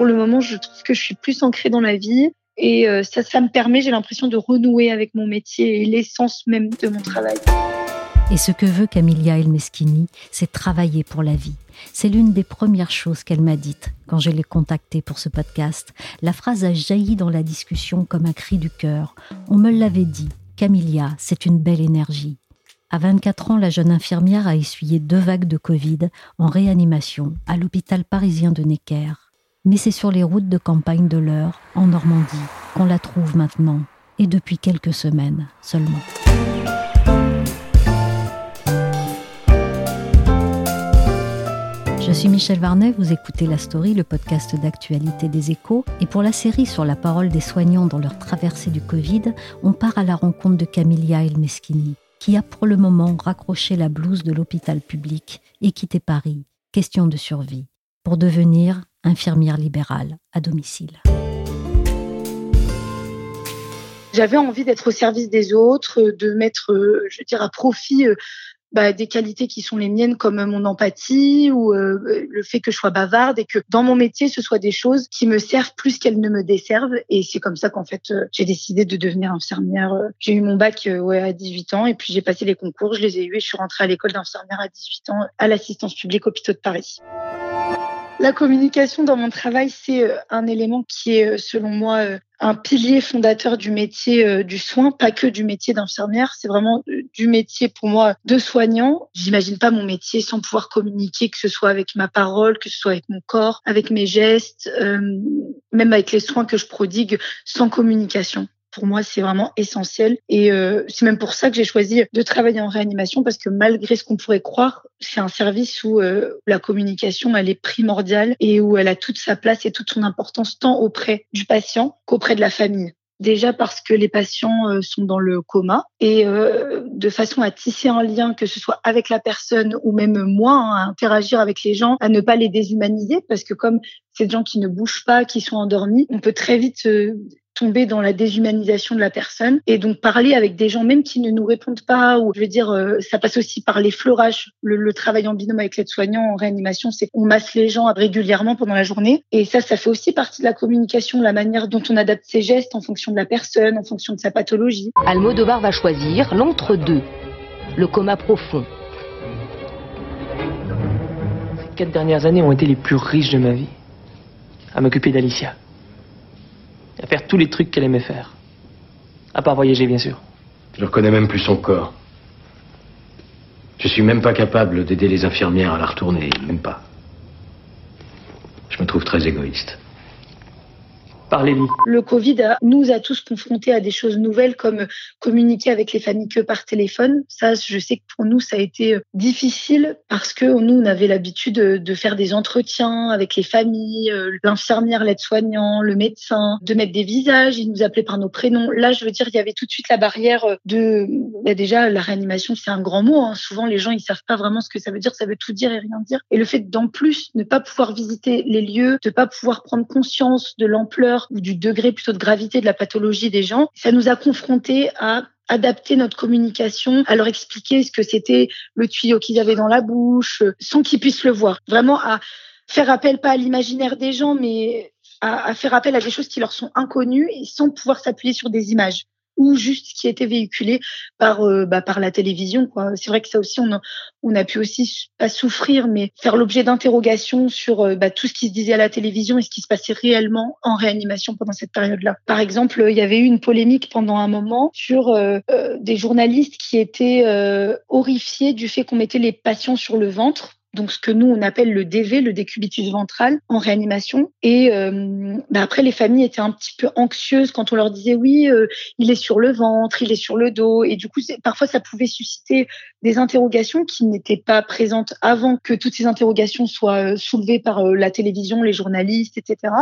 Pour le moment, je trouve que je suis plus ancrée dans la vie et euh, ça, ça me permet, j'ai l'impression, de renouer avec mon métier et l'essence même de mon travail. Et ce que veut Camilla Elmeschini, c'est travailler pour la vie. C'est l'une des premières choses qu'elle m'a dites quand je l'ai contactée pour ce podcast. La phrase a jailli dans la discussion comme un cri du cœur. On me l'avait dit, Camilla, c'est une belle énergie. À 24 ans, la jeune infirmière a essuyé deux vagues de Covid en réanimation à l'hôpital parisien de Necker. Mais c'est sur les routes de campagne de l'Eure, en Normandie, qu'on la trouve maintenant, et depuis quelques semaines seulement. Je suis Michel Varnet, vous écoutez La Story, le podcast d'actualité des échos. Et pour la série sur la parole des soignants dans leur traversée du Covid, on part à la rencontre de Camilla Elmeschini, qui a pour le moment raccroché la blouse de l'hôpital public et quitté Paris, question de survie, pour devenir infirmière libérale à domicile. J'avais envie d'être au service des autres, de mettre, euh, je veux dire, à profit euh, bah, des qualités qui sont les miennes comme mon empathie ou euh, le fait que je sois bavarde et que dans mon métier ce soit des choses qui me servent plus qu'elles ne me desservent. Et c'est comme ça qu'en fait j'ai décidé de devenir infirmière j'ai eu mon bac à 18 ans et puis j'ai passé les concours je les ai eus et je suis rentrée à l'école d'infirmière à 18 ans à l'assistance publique hôpitaux de Paris la communication dans mon travail, c'est euh, un élément qui est, euh, selon moi, euh, un pilier fondateur du métier du soin, pas que du métier d'infirmière, c'est vraiment du métier pour moi de soignant. J'imagine pas mon métier sans pouvoir communiquer, que ce soit avec ma parole, que ce soit avec mon corps, avec mes gestes, même avec les soins que je prodigue sans communication pour moi, c'est vraiment essentiel. Et euh, c'est même pour ça que j'ai choisi de travailler en réanimation, parce que malgré ce qu'on pourrait croire, c'est un service où euh, la communication, elle est primordiale et où elle a toute sa place et toute son importance, tant auprès du patient qu'auprès de la famille. Déjà parce que les patients euh, sont dans le coma et de façon à tisser un lien, que ce soit avec la personne ou même moi, hein, à interagir avec les gens, à ne pas les déshumaniser parce que comme c'est des gens qui ne bougent pas, qui sont endormis, on peut très vite tomber dans la déshumanisation de la personne et donc parler avec des gens même qui ne nous répondent pas ou je veux dire euh, ça passe aussi par les fleurages le, travail en binôme avec l'aide-soignant en réanimation c'est qu'on masse les gens régulièrement pendant la journée et ça ça fait aussi partie de la communication la manière dont on adapte ses gestes en fonction de la personne en fonction de sa pathologie. Almodovar va choisir l'entre-deux le coma profond. Ces quatre dernières années ont été les plus riches de ma vie à m'occuper d'Alicia à faire tous les trucs qu'elle aimait faire. À part voyager, bien sûr. Je ne reconnais même plus son corps. Je suis même pas capable d'aider les infirmières à la retourner, même pas. Je me trouve très égoïste. Le Covid nous a tous confrontés à des choses nouvelles comme communiquer avec les familles que par téléphone. Ça, je sais que pour nous, ça a été euh, difficile parce que nous, on avait l'habitude de faire des entretiens avec les familles, euh, l'infirmière, l'aide-soignant, le médecin, de mettre des visages. Ils nous appelaient par nos prénoms. Là, je veux dire, il y avait tout de suite la barrière euh, de, bah, déjà, la réanimation, c'est un grand mot. Hein. Souvent, les gens, ils savent pas vraiment ce que ça veut dire. Ça veut tout dire et rien dire. Et le fait d'en plus ne pas pouvoir visiter les lieux, de pas pouvoir prendre conscience de l'ampleur ou du degré plutôt de gravité de la pathologie des gens, ça nous a confrontés à adapter notre communication, à leur expliquer ce que c'était le tuyau qu'ils avaient dans la bouche, sans qu'ils puissent le voir. Vraiment à faire appel pas à l'imaginaire des gens, mais à, à, faire appel à des choses qui leur sont inconnues et sans pouvoir s'appuyer sur des images ou juste qui était véhiculé par euh, bah, par la télévision quoi. C'est vrai que ça aussi on a, on a pu aussi pas souffrir mais faire l'objet d'interrogations sur euh, bah, tout ce qui se disait à la télévision et ce qui se passait réellement en réanimation pendant cette période là par exemple il y avait eu une polémique pendant un moment sur euh, des journalistes qui étaient horrifiés du fait qu'on mettait les patients sur le ventre donc ce que nous on appelle le DV, le décubitus ventral, en réanimation. Et euh, bah après, les familles étaient un petit peu anxieuses quand on leur disait oui, euh, il est sur le ventre, il est sur le dos, et du coup, parfois ça pouvait susciter des interrogations qui n'étaient pas présentes avant que toutes ces interrogations soient euh, soulevées par la télévision, les journalistes, etc.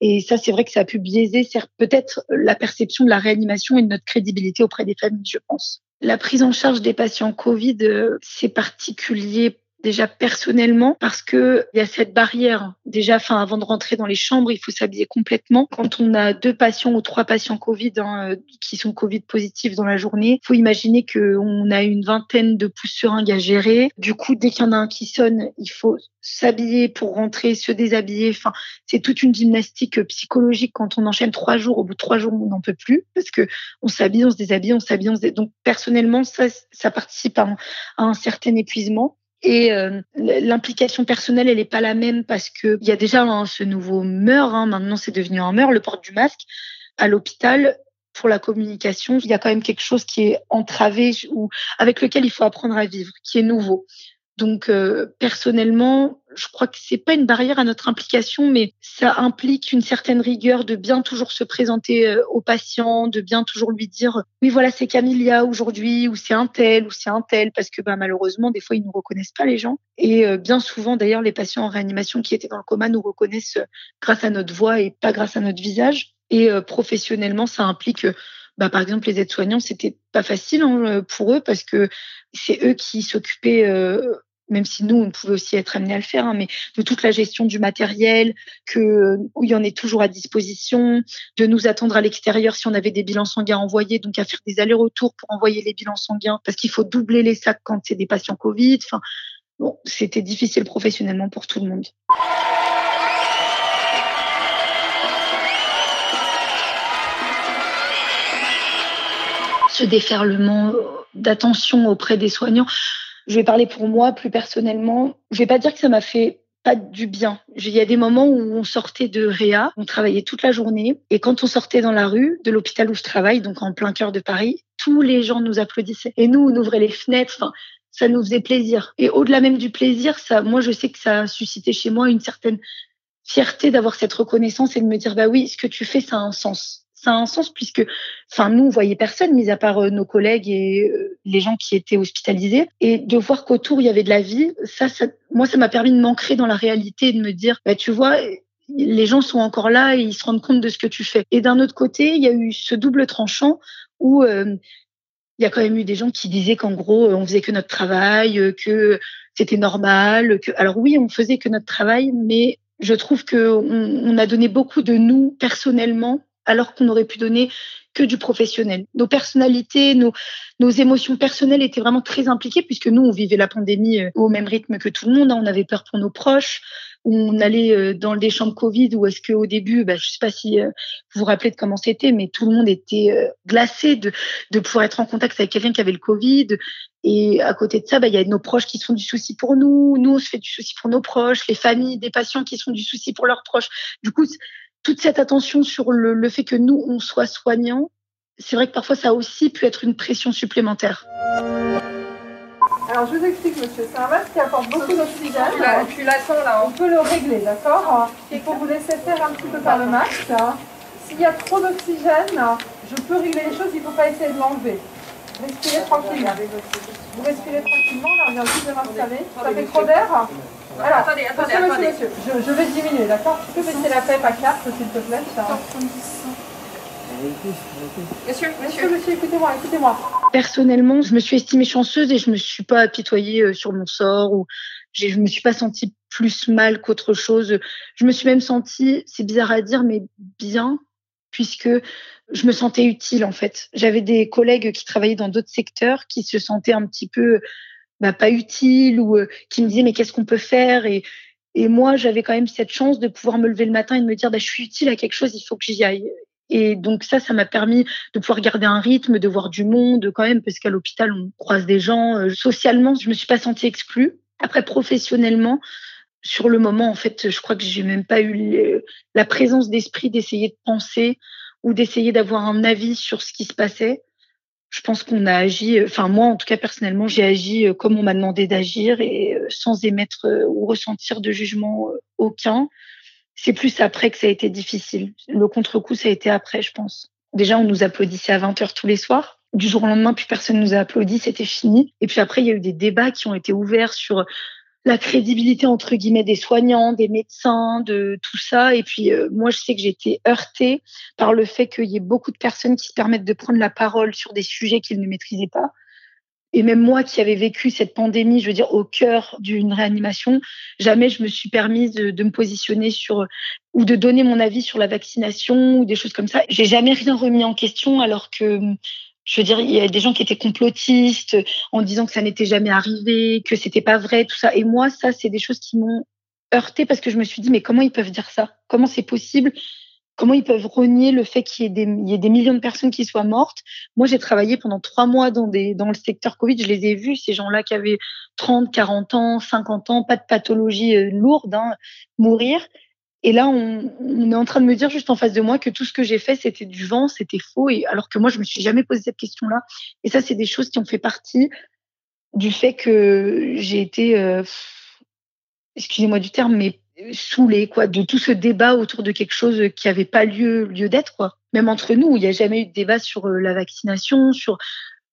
Et ça, c'est vrai que ça a pu biaiser peut-être la perception de la réanimation et de notre crédibilité auprès des familles, je pense. La prise en charge des patients Covid, c'est particulier déjà personnellement parce que il y a cette barrière. Déjà, enfin, avant de rentrer dans les chambres, il faut s'habiller complètement. Quand on a deux patients ou trois patients Covid hein, euh, qui sont Covid positifs dans la journée, faut imaginer qu'on a une vingtaine de pouces seringues à gérer. Du coup, dès qu'il y en a un qui sonne, il faut s'habiller pour rentrer, se déshabiller. Enfin, c'est toute une gymnastique psychologique quand on enchaîne trois jours. Au bout de trois jours, on n'en peut plus parce que on s'habille, on se déshabille, on s'habille, on se Donc personnellement, ça, ça participe à un certain épuisement. Et euh, l'implication personnelle, elle n'est pas la même parce que il y a déjà hein, ce nouveau meur. Hein, maintenant, c'est devenu un meur, le port du masque à l'hôpital. Pour la communication, il y a quand même quelque chose qui est entravé ou avec lequel il faut apprendre à vivre, qui est nouveau. Donc euh, personnellement, je crois que c'est pas une barrière à notre implication, mais ça implique une certaine rigueur de bien toujours se présenter euh, au patient, de bien toujours lui dire oui voilà c'est Camilla aujourd'hui ou c'est un tel ou c'est un tel parce que bah, malheureusement des fois ils nous reconnaissent pas les gens. Et euh, bien souvent d'ailleurs les patients en réanimation qui étaient dans le coma nous reconnaissent grâce à notre voix et pas grâce à notre visage. Et professionnellement ça implique bah, par exemple les aides-soignants c'était pas facile hein, pour eux parce que c'est eux qui s'occupaient euh, même si nous, on pouvait aussi être amenés à le faire, hein, mais de toute la gestion du matériel, que où il y en est toujours à disposition, de nous attendre à l'extérieur si on avait des bilans sanguins envoyés, donc à faire des allers-retours pour envoyer les bilans sanguins, parce qu'il faut doubler les sacs quand c'est des patients Covid. Enfin, bon, c'était difficile professionnellement pour tout le monde. ce déferlement d'attention auprès des soignants. Je vais parler pour moi plus personnellement. Je vais pas dire que ça m'a fait pas du bien. Il y a des moments où on sortait de Réa, on travaillait toute la journée, et quand on sortait dans la rue de l'hôpital où je travaille, donc en plein cœur de Paris, tous les gens nous applaudissaient. Et nous, on ouvrait les fenêtres. Ça nous faisait plaisir. Et au-delà même du plaisir, ça, moi, je sais que ça a suscité chez moi une certaine fierté d'avoir cette reconnaissance et de me dire, bah oui, ce que tu fais, ça a un sens ça a un sens puisque, enfin, nous, on voyait personne, mis à part euh, nos collègues et euh, les gens qui étaient hospitalisés. Et de voir qu'autour, il y avait de la vie, ça, ça moi, ça m'a permis de m'ancrer dans la réalité et de me dire, bah, tu vois, les gens sont encore là et ils se rendent compte de ce que tu fais. Et d'un autre côté, il y a eu ce double tranchant où euh, il y a quand même eu des gens qui disaient qu'en gros, on faisait que notre travail, que c'était normal. Que... Alors oui, on faisait que notre travail, mais je trouve que on a donné beaucoup de nous personnellement alors qu'on aurait pu donner que du professionnel. Nos personnalités, nos, nos émotions personnelles étaient vraiment très impliquées puisque nous, on vivait la pandémie euh, au même rythme que tout le monde. Hein. On avait peur pour nos proches. On allait euh, dans des chambres Covid où est-ce qu'au début, bah, je sais pas si euh, vous vous rappelez de comment c'était, mais tout le monde était glacé de, de pouvoir être en contact avec quelqu'un qui avait le Covid. Et à côté de ça, bah, il y a nos proches qui sont du souci pour nous. Nous, on se fait du souci pour nos proches. Les familles des patients qui sont du souci pour leurs proches. Du coup, toute cette attention sur le, le fait que nous, on soit soignants, c'est vrai que parfois ça a aussi pu être une pression supplémentaire. Alors je vous explique monsieur, c'est un masque qui apporte beaucoup d'oxygène. La ventilation là, on peut le régler, d'accord Il faut vous laisser faire un petit peu par le masque. S'il y a trop d'oxygène, je peux régler les choses, il ne faut pas essayer de l'enlever. Respirez tranquillement. Vous respirez tranquillement, là on vient juste de m'installer. Ça fait trop d'air alors, attendez, attendez, attendez. Monsieur, je, je, vais diminuer, d'accord Tu peux baisser la PEP à 4, s'il te plaît Monsieur, monsieur, monsieur, écoutez-moi, écoutez-moi. Personnellement, je me suis estimée chanceuse et je me suis pas apitoyée euh, sur mon sort ou je me suis pas sentie plus mal qu'autre chose. Je me suis même sentie, c'est bizarre à dire, mais bien, puisque je me sentais utile en fait. J'avais des collègues qui travaillaient dans d'autres secteurs qui se sentaient un petit peu bah, pas utile ou euh, qui me disait mais qu'est-ce qu'on peut faire? Et, moi j'avais quand même cette chance de pouvoir me lever le matin et de me dire bah, je suis utile à quelque chose, il faut que j'y aille. Et donc ça, ça m'a permis de pouvoir garder un rythme, de voir du monde quand même, parce qu'à l'hôpital on croise des gens. Euh, socialement, je me suis pas sentie exclue. Après, professionnellement, sur le moment, en fait, je crois que j'ai même pas eu la présence d'esprit d'essayer de penser ou d'essayer d'avoir un avis sur ce qui se passait je pense qu'on a agi, enfin moi en tout cas personnellement, j'ai agi comme on m'a demandé d'agir et sans émettre ou ressentir de jugement aucun. C'est plus après que ça a été difficile. Le contre-coup, ça a été après, je pense. Déjà, on nous applaudissait à 20h tous les soirs. Du jour au lendemain, plus personne nous a applaudi, c'était fini. Et puis après, il y a eu des débats qui ont été ouverts sur la crédibilité entre guillemets des soignants, des médecins, de tout ça. Et puis euh, moi, je sais que j'ai été heurtée par le fait qu'il y ait beaucoup de personnes qui se permettent de prendre la parole sur des sujets qu'ils ne maîtrisaient pas. Et même moi qui avais vécu cette pandémie, je veux dire, au cœur d'une réanimation, jamais je me suis permise de, de, me positionner sur ou de donner mon avis sur la vaccination ou des choses comme ça. J'ai jamais rien remis en question alors que je veux dire, il y a des gens qui étaient complotistes en disant que ça n'était jamais arrivé, que c'était pas vrai, tout ça. Et moi, ça, c'est des choses qui m'ont heurté parce que je me suis dit, mais comment ils peuvent dire ça? Comment c'est possible? Comment ils peuvent renier le fait qu'il y, y ait des millions de personnes qui soient mortes? Moi, j'ai travaillé pendant trois mois dans, des, dans le secteur Covid. Je les ai vus, ces gens-là qui avaient 30, 40 ans, 50 ans, pas de pathologie euh, lourde, hein, mourir. Et là, on, est en train de me dire juste en face de moi que tout ce que j'ai fait, c'était du vent, c'était faux. Et alors que moi, je me suis jamais posé cette question-là. Et ça, c'est des choses qui ont fait partie du fait que j'ai été, euh, excusez-moi du terme, mais saoulée quoi, de tout ce débat autour de quelque chose qui n'avait pas lieu lieu d'être quoi. Même entre nous, il n'y a jamais eu de débat sur euh, la vaccination, sur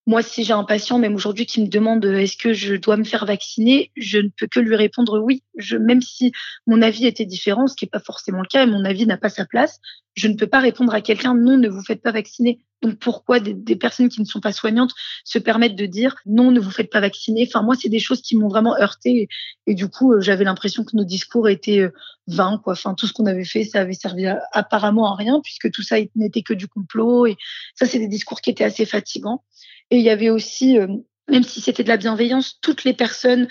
moi, si j'ai un patient, même aujourd'hui, qui me demande euh, est-ce que je dois me faire vacciner, je ne peux que lui répondre oui. Je, même si mon avis était différent, ce qui n'est pas forcément le cas, et mon avis n'a pas sa place, je ne peux pas répondre à quelqu'un non, ne vous faites pas vacciner. Donc pourquoi des, personnes qui ne sont pas soignantes se permettent de dire non, ne vous faites pas vacciner? Enfin moi, c'est des choses qui m'ont vraiment heurté et, du coup, euh, j'avais l'impression que nos discours étaient euh, vains. Quoi. Enfin tout ce qu'on avait fait, ça avait servi apparemment à rien puisque tout ça n'était que du complot. Et ça, c'est des discours qui étaient assez fatigants. Et il y avait aussi, euh, même si c'était de la bienveillance, toutes les personnes,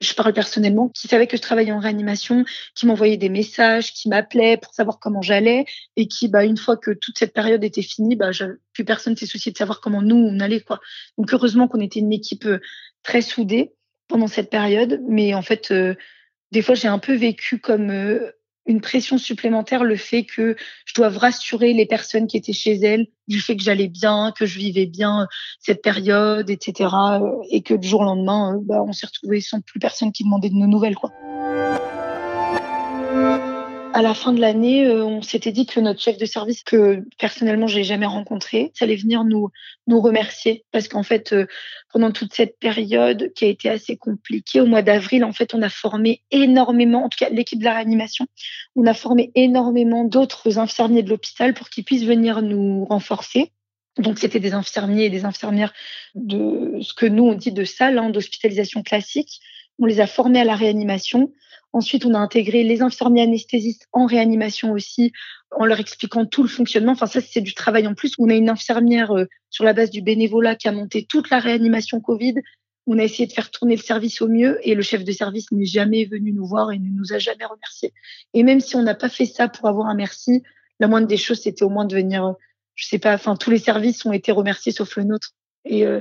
je parle personnellement, qui savaient que je travaillais en réanimation, qui m'envoyaient des messages, qui m'appelaient pour savoir comment j'allais, et qui, bah, une fois que toute cette période était finie, bah, plus personne s'est soucié de savoir comment nous on allait, quoi. Donc heureusement qu'on était une équipe euh, très soudée pendant cette période, mais en fait, euh, des fois j'ai un peu vécu comme une pression supplémentaire le fait que je dois rassurer les personnes qui étaient chez elles du fait que j'allais bien, que je vivais bien cette période, etc. Et que du jour au lendemain, bah, on s'est retrouvés sans plus personne qui demandait de nos nouvelles. Quoi à la fin de l'année, euh, on s'était dit que notre chef de service, que personnellement j'ai jamais rencontré, ça allait venir nous remercier parce qu'en fait, euh, pendant toute cette période qui a été assez compliquée, au mois d'avril, en fait, on a formé énormément, en tout cas l'équipe de la réanimation, on a formé énormément d'autres infirmiers de l'hôpital pour qu'ils puissent venir nous renforcer. Donc, c'était des infirmiers et des infirmières de ce que nous, on dit de salle, hein, d'hospitalisation classique. On les a formés à la réanimation. Ensuite, on a intégré les infirmiers anesthésistes en réanimation aussi, en leur expliquant tout le fonctionnement. Enfin, ça, c'est du travail en plus. On a une infirmière euh, sur la base du bénévolat qui a monté toute la réanimation Covid. On a essayé de faire tourner le service au mieux et le chef de service n'est jamais venu nous voir et ne nous a jamais remerciés. Et même si on n'a pas fait ça pour avoir un merci, la moindre des choses, c'était au moins de venir, euh, je sais pas, enfin, tous les services ont été remerciés sauf le nôtre. Et euh,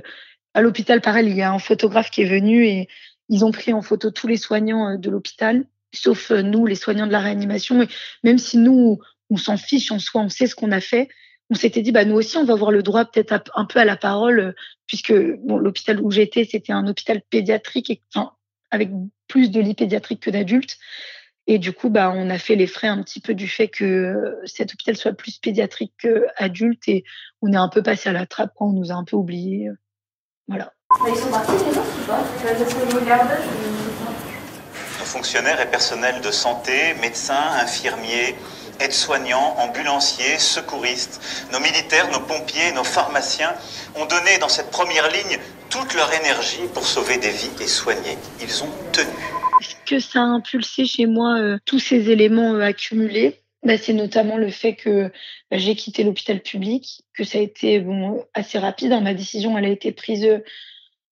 à l'hôpital, pareil, il y a un photographe qui est venu et ils ont pris en photo tous les soignants euh, de l'hôpital, sauf euh, nous, les soignants de la réanimation. Et même si nous, on s'en fiche en soi, on sait ce qu'on a fait, on s'était dit, bah, nous aussi, on va avoir le droit peut-être un peu à la parole, euh, puisque bon, l'hôpital où j'étais, c'était un hôpital pédiatrique, et, enfin, avec plus de lits pédiatriques que d'adultes. Et du coup, bah, on a fait les frais un petit peu du fait que cet hôpital soit plus pédiatrique qu'adulte et on est un peu passé à la trappe on nous a un peu oubliés. Voilà. Ils sont partis les autres ou pas Nos fonctionnaires et personnels de santé, médecins, infirmiers, aides-soignants, ambulanciers, secouristes, nos militaires, nos pompiers, nos pharmaciens ont donné dans cette première ligne toute leur énergie pour sauver des vies et soigner. Ils ont tenu. Est-ce que ça a impulsé chez moi euh, tous ces éléments euh, accumulés? Bah, c'est notamment le fait que bah, j'ai quitté l'hôpital public, que ça a été bon, assez rapide. Hein. Ma décision, elle a été prise euh,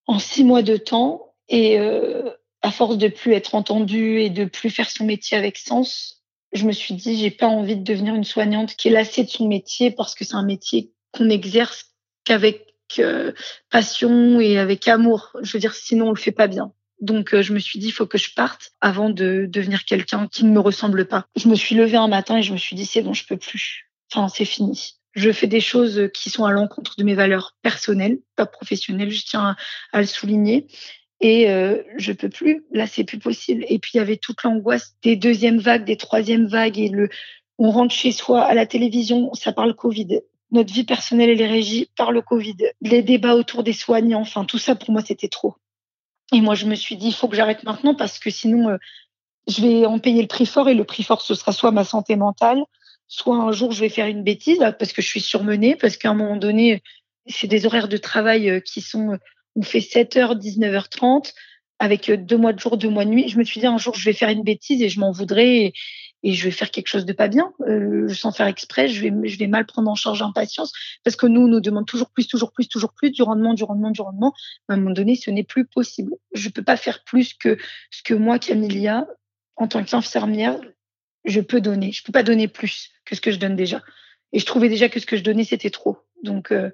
en six mois de temps. Et euh, à force de plus être entendue et de plus faire son métier avec sens, je me suis dit, j'ai pas envie de devenir une soignante qui est lassée de son métier parce que c'est un métier qu'on exerce qu'avec euh, passion et avec amour. Je veux dire, sinon on le fait pas bien. Donc euh, je me suis dit, il faut que je parte avant de devenir quelqu'un qui ne me ressemble pas. Je me suis levée un matin et je me suis dit, c'est bon, je peux plus. Enfin, c'est fini. Je fais des choses qui sont à l'encontre de mes valeurs personnelles, pas professionnelles, je tiens à, le souligner. Et euh, je peux plus, là c'est plus possible. Et puis il y avait toute l'angoisse des deuxièmes vagues, des troisièmes vagues, et le, on rentre chez soi à la télévision, ça parle Covid. Notre vie personnelle et les régies parlent Covid. Les débats autour des soignants, enfin tout ça pour moi c'était trop. Et moi je me suis dit il faut que j'arrête maintenant parce que sinon euh, je vais en payer le prix fort et le prix fort ce sera soit ma santé mentale, soit un jour je vais faire une bêtise parce que je suis surmenée, parce qu'à un moment donné, c'est des horaires de travail euh, qui sont, on fait 7h, 19h30 avec euh, deux mois de jour, deux mois de nuit. Je me suis dit un jour je vais faire une bêtise et je m'en voudrais et, je vais faire quelque chose de pas bien, euh, sans faire exprès. Je vais, je vais mal prendre en charge l'impatience parce que nous, on nous demande toujours plus, toujours plus, toujours plus, du rendement, du rendement, du rendement. À un moment donné, ce n'est plus possible. Je peux pas faire plus que ce que moi, Camilia, en tant qu'infirmière, je peux donner. Je peux pas donner plus que ce que je donne déjà. Et je trouvais déjà que ce que je donnais, c'était trop. Donc, euh,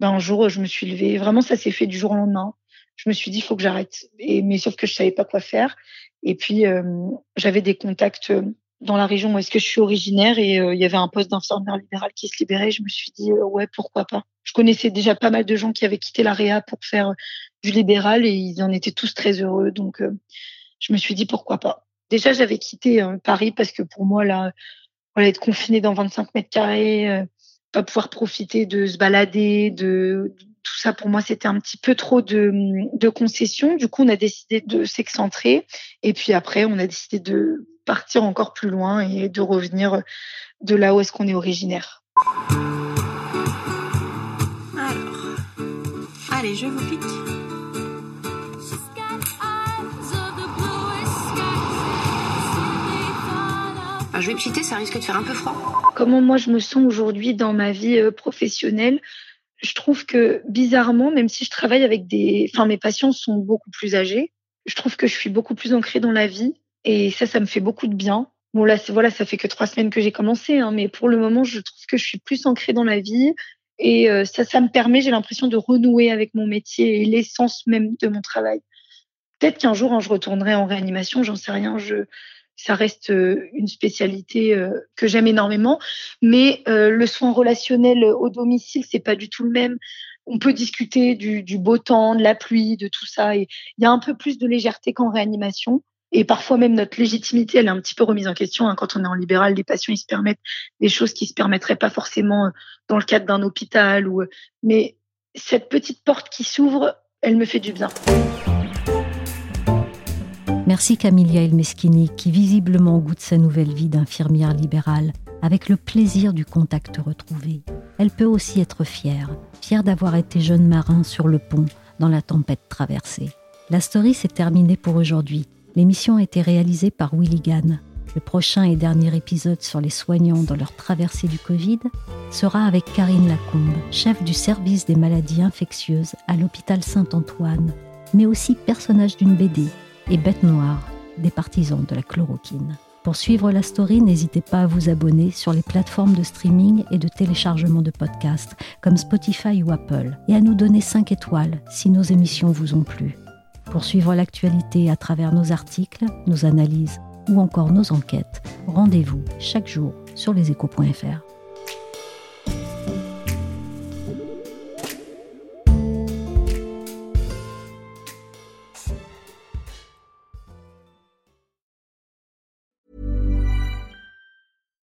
ben, un jour, je me suis levée. Vraiment, ça s'est fait du jour au lendemain. Je me suis dit, il faut que j'arrête. Mais sauf que je savais pas quoi faire. Et puis, euh, j'avais des contacts euh, dans la région où est-ce que je suis originaire et il y avait un poste d'infirmière libérale qui se libérait. Je me suis dit, ouais, pourquoi pas. Je connaissais déjà pas mal de gens qui avaient quitté la réa pour faire du libéral et ils en étaient tous très heureux. Donc, je me suis dit, pourquoi pas. Déjà, j'avais quitté euh, Paris parce que pour moi, là, être confiné dans 25 mètres carrés, euh, pas pouvoir profiter de se balader, de, tout ça, pour moi, c'était un petit peu trop de, de concessions. Du coup, on a décidé de s'excentrer. Et puis après, on a décidé de partir encore plus loin et de revenir de là où est-ce qu'on est originaire. Alors, allez, je vous pique. Je vais pchiter, ça risque de faire un peu froid. Comment moi je me sens aujourd'hui dans ma vie euh, professionnelle? Je trouve que bizarrement, même si je travaille avec des... Enfin, mes patients sont beaucoup plus âgés, je trouve que je suis beaucoup plus ancrée dans la vie. Et ça, ça me fait beaucoup de bien. Bon, là, voilà, ça fait que trois semaines que j'ai commencé, hein, mais pour le moment, je trouve que je suis plus ancrée dans la vie. Et euh, ça, ça me permet, j'ai l'impression de renouer avec mon métier et l'essence même de mon travail. Peut-être qu'un jour, hein, je retournerai en réanimation, j'en sais rien. Je, ça reste euh, une spécialité euh, que j'aime énormément. Mais euh, le soin relationnel au domicile, c'est pas du tout le même. On peut discuter du, du beau temps, de la pluie, de tout ça. Et il y a un peu plus de légèreté qu'en réanimation. Et parfois même notre légitimité, elle est un petit peu remise en question. Hein. Quand on est en libéral, les patients ils se permettent des choses qui se permettraient pas forcément dans le cadre d'un hôpital. Ou mais cette petite porte qui s'ouvre, elle me fait du bien. Merci Camilia Elmeschini qui visiblement goûte sa nouvelle vie d'infirmière libérale avec le plaisir du contact retrouvé. Elle peut aussi être fière, fière d'avoir été jeune marin sur le pont dans la tempête traversée. La story s'est terminée pour aujourd'hui. L'émission a été réalisée par Willy Gann. Le prochain et dernier épisode sur les soignants dans leur traversée du Covid sera avec Karine Lacombe, chef du service des maladies infectieuses à l'hôpital Saint-Antoine, mais aussi personnage d'une BD et Bête Noire, des partisans de la chloroquine. Pour suivre la story, n'hésitez pas à vous abonner sur les plateformes de streaming et de téléchargement de podcasts comme Spotify ou Apple et à nous donner 5 étoiles si nos émissions vous ont plu. Pour suivre l'actualité à travers nos articles, nos analyses ou encore nos enquêtes, rendez-vous chaque jour sur leséchos.fr.